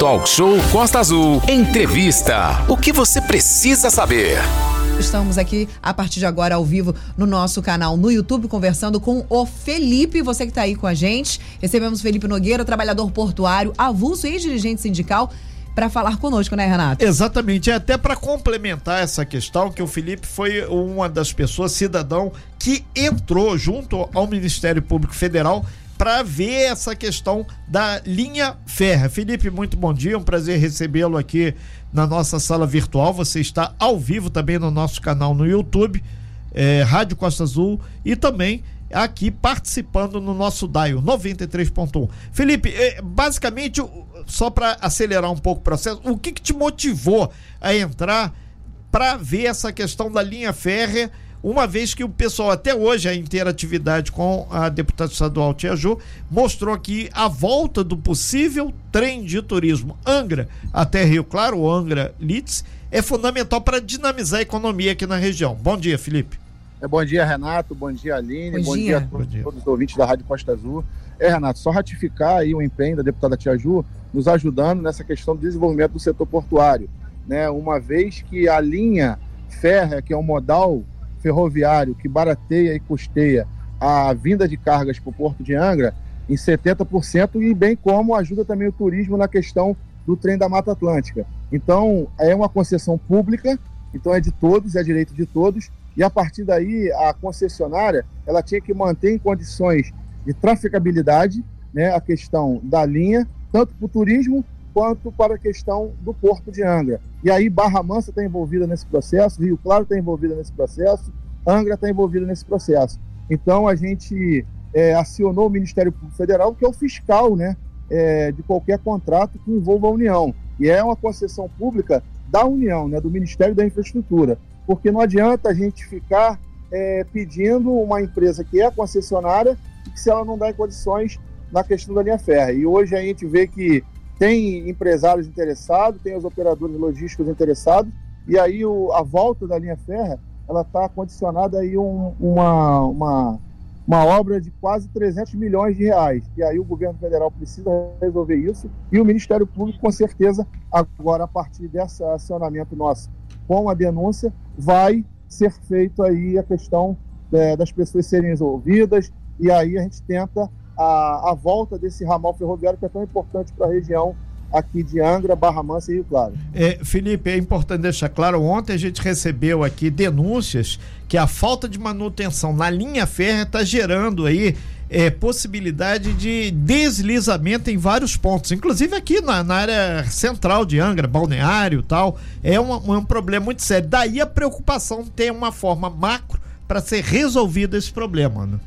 Talk Show Costa Azul. Entrevista. O que você precisa saber? Estamos aqui a partir de agora ao vivo no nosso canal no YouTube conversando com o Felipe, você que está aí com a gente. Recebemos Felipe Nogueira, trabalhador portuário, avulso e dirigente sindical para falar conosco, né, Renato? Exatamente, é até para complementar essa questão que o Felipe foi uma das pessoas cidadão que entrou junto ao Ministério Público Federal para ver essa questão da linha férrea. Felipe, muito bom dia, um prazer recebê-lo aqui na nossa sala virtual. Você está ao vivo também no nosso canal no YouTube, é, Rádio Costa Azul e também aqui participando no nosso DAIO 93.1. Felipe, é, basicamente só para acelerar um pouco o processo, o que, que te motivou a entrar para ver essa questão da linha férrea, uma vez que o pessoal até hoje, a interatividade com a deputada estadual Tia Ju, mostrou que a volta do possível trem de turismo Angra até Rio Claro, Angra Litz, é fundamental para dinamizar a economia aqui na região. Bom dia, Felipe. É, bom dia, Renato. Bom dia, Aline. Bom, bom dia. dia a todos, dia. todos os ouvintes da Rádio Costa Azul. É, Renato, só ratificar aí o empenho da deputada Tia Ju nos ajudando nessa questão do desenvolvimento do setor portuário. Né? Uma vez que a linha férrea, que é um modal ferroviário que barateia e custeia a vinda de cargas para o Porto de Angra em 70% e bem como ajuda também o turismo na questão do trem da Mata Atlântica. Então, é uma concessão pública, então é de todos, é direito de todos, e a partir daí a concessionária ela tinha que manter em condições de traficabilidade né, a questão da linha, tanto para o turismo quanto para a questão do Porto de Angra. E aí Barra Mansa está envolvida nesse processo, Rio Claro está envolvida nesse processo, Angra está envolvida nesse processo. Então a gente é, acionou o Ministério Público Federal, que é o fiscal né, é, de qualquer contrato que envolva a União. E é uma concessão pública da União, né, do Ministério da Infraestrutura. Porque não adianta a gente ficar é, pedindo uma empresa que é concessionária se ela não dá em condições na questão da linha férrea. E hoje a gente vê que tem empresários interessados, tem os operadores logísticos interessados, e aí o, a volta da linha férrea ela está condicionada aí um, uma, uma, uma obra de quase 300 milhões de reais. E aí o governo federal precisa resolver isso e o Ministério Público, com certeza, agora a partir desse acionamento nosso com a denúncia, vai ser feito aí a questão é, das pessoas serem ouvidas e aí a gente tenta a, a volta desse ramal ferroviário que é tão importante para a região aqui de Angra, Barra Mansa e Rio Claro. É, Felipe, é importante deixar claro, ontem a gente recebeu aqui denúncias que a falta de manutenção na linha férrea está gerando aí é, possibilidade de deslizamento em vários pontos, inclusive aqui na, na área central de Angra, balneário tal, é um, um problema muito sério. Daí a preocupação ter uma forma macro para ser resolvido esse problema, né?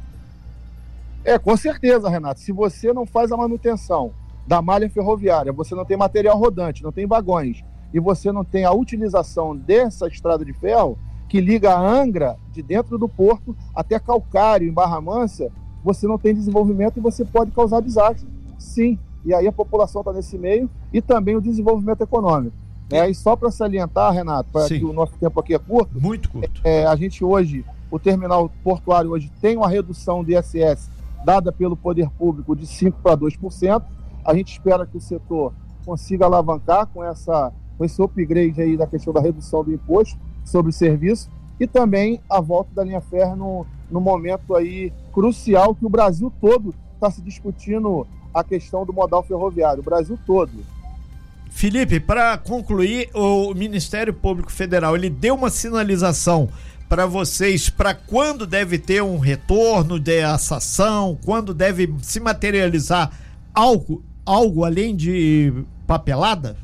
É, com certeza, Renato. Se você não faz a manutenção da malha ferroviária, você não tem material rodante, não tem vagões, e você não tem a utilização dessa estrada de ferro que liga a Angra, de dentro do porto, até Calcário, em Barra Mansa, você não tem desenvolvimento e você pode causar desastre. Sim. E aí a população está nesse meio e também o desenvolvimento econômico. É, e só para salientar, Renato, para que o nosso tempo aqui é curto. Muito curto. É, a gente hoje, o terminal portuário hoje tem uma redução de ISS dada pelo poder público de 5% para 2%. A gente espera que o setor consiga alavancar com, essa, com esse upgrade aí da questão da redução do imposto sobre o serviço e também a volta da linha férrea no, no momento aí crucial que o Brasil todo está se discutindo a questão do modal ferroviário, o Brasil todo. Felipe, para concluir, o Ministério Público Federal ele deu uma sinalização para vocês para quando deve ter um retorno dessa ação, quando deve se materializar algo, algo além de papelada?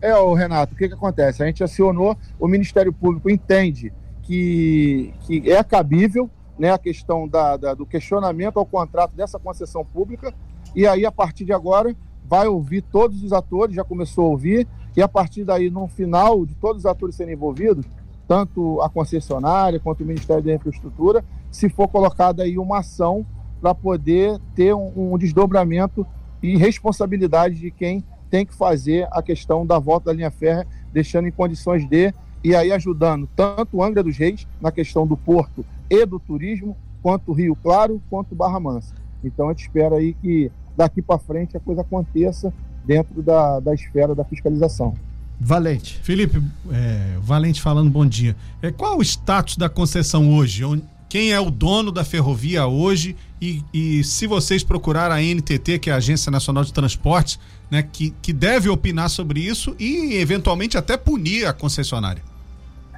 É, o Renato, o que, que acontece? A gente acionou, o Ministério Público entende que, que é cabível né, a questão da, da, do questionamento ao contrato dessa concessão pública, e aí, a partir de agora, vai ouvir todos os atores, já começou a ouvir, e a partir daí, no final de todos os atores serem envolvidos, tanto a concessionária quanto o Ministério da Infraestrutura, se for colocada aí uma ação para poder ter um, um, desdobramento e responsabilidade de quem tem que fazer a questão da volta da linha férrea, deixando em condições de e aí ajudando tanto Angra dos Reis na questão do porto e do turismo, quanto Rio Claro, quanto Barra Mansa. Então a gente espera aí que daqui para frente a coisa aconteça dentro da, da esfera da fiscalização. Valente. Felipe, é, Valente falando bom dia. É, qual o status da concessão hoje? Quem é o dono da ferrovia hoje? E, e se vocês procurar a NTT, que é a Agência Nacional de Transportes, né, que, que deve opinar sobre isso e eventualmente até punir a concessionária.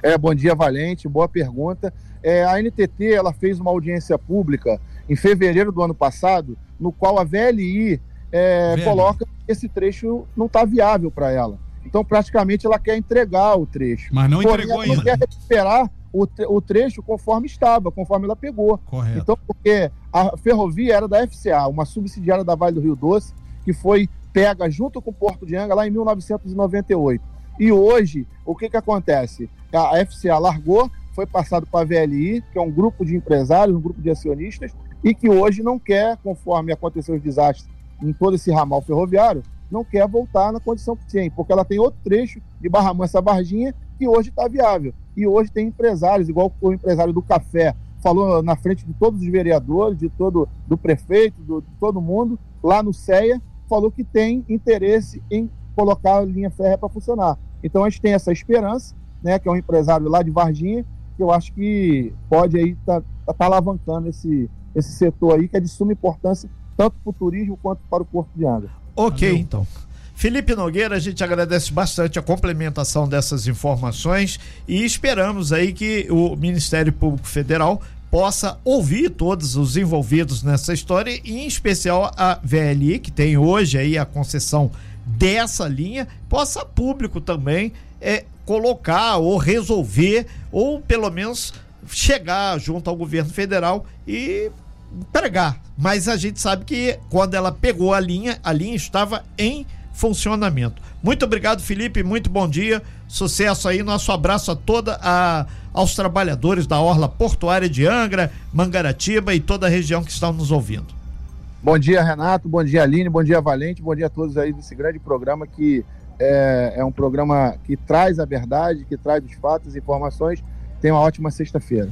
É, bom dia, Valente. Boa pergunta. É, a NTT ela fez uma audiência pública em fevereiro do ano passado, no qual a VLI é, coloca que esse trecho não está viável para ela. Então, praticamente, ela quer entregar o trecho. Mas não Porém, entregou ainda. quer recuperar o, o, trecho conforme estava, conforme ela pegou. Correto. Então, porque a ferrovia era da FCA, uma subsidiária da Vale do Rio Doce, que foi pega junto com o Porto de Anga lá em 1998. E hoje, o que, que acontece? A FCA largou, foi passado para a VLI, que é um grupo de empresários, um grupo de acionistas, e que hoje não quer, conforme aconteceu os desastres em todo esse ramal ferroviário, não quer voltar na condição que tem, porque ela tem outro trecho de Barra Mansa Varginha que hoje está viável. E hoje tem empresários, igual o empresário do café, falou na frente de todos os vereadores, de todo do prefeito, do, de todo mundo, lá no CEA, falou que tem interesse em colocar a linha férrea para funcionar. Então a gente tem essa esperança, né, que é um empresário lá de Varginha, que eu acho que pode aí estar tá, tá, tá alavancando esse, esse setor aí, que é de suma importância tanto para o turismo quanto para o Porto de Angra. Ok, Valeu. então. Felipe Nogueira, a gente agradece bastante a complementação dessas informações e esperamos aí que o Ministério Público Federal possa ouvir todos os envolvidos nessa história, e em especial a VLI, que tem hoje aí a concessão dessa linha, possa público também é, colocar ou resolver, ou pelo menos chegar junto ao governo federal e pregar. Mas a gente sabe que quando ela pegou a linha, a linha estava em funcionamento. Muito obrigado, Felipe. Muito bom dia. Sucesso aí. Nosso abraço a toda a aos trabalhadores da orla portuária de Angra, Mangaratiba e toda a região que estão nos ouvindo. Bom dia, Renato. Bom dia, Aline. Bom dia, Valente. Bom dia a todos aí desse grande programa que é, é um programa que traz a verdade, que traz os fatos e informações. Tenha uma ótima sexta-feira.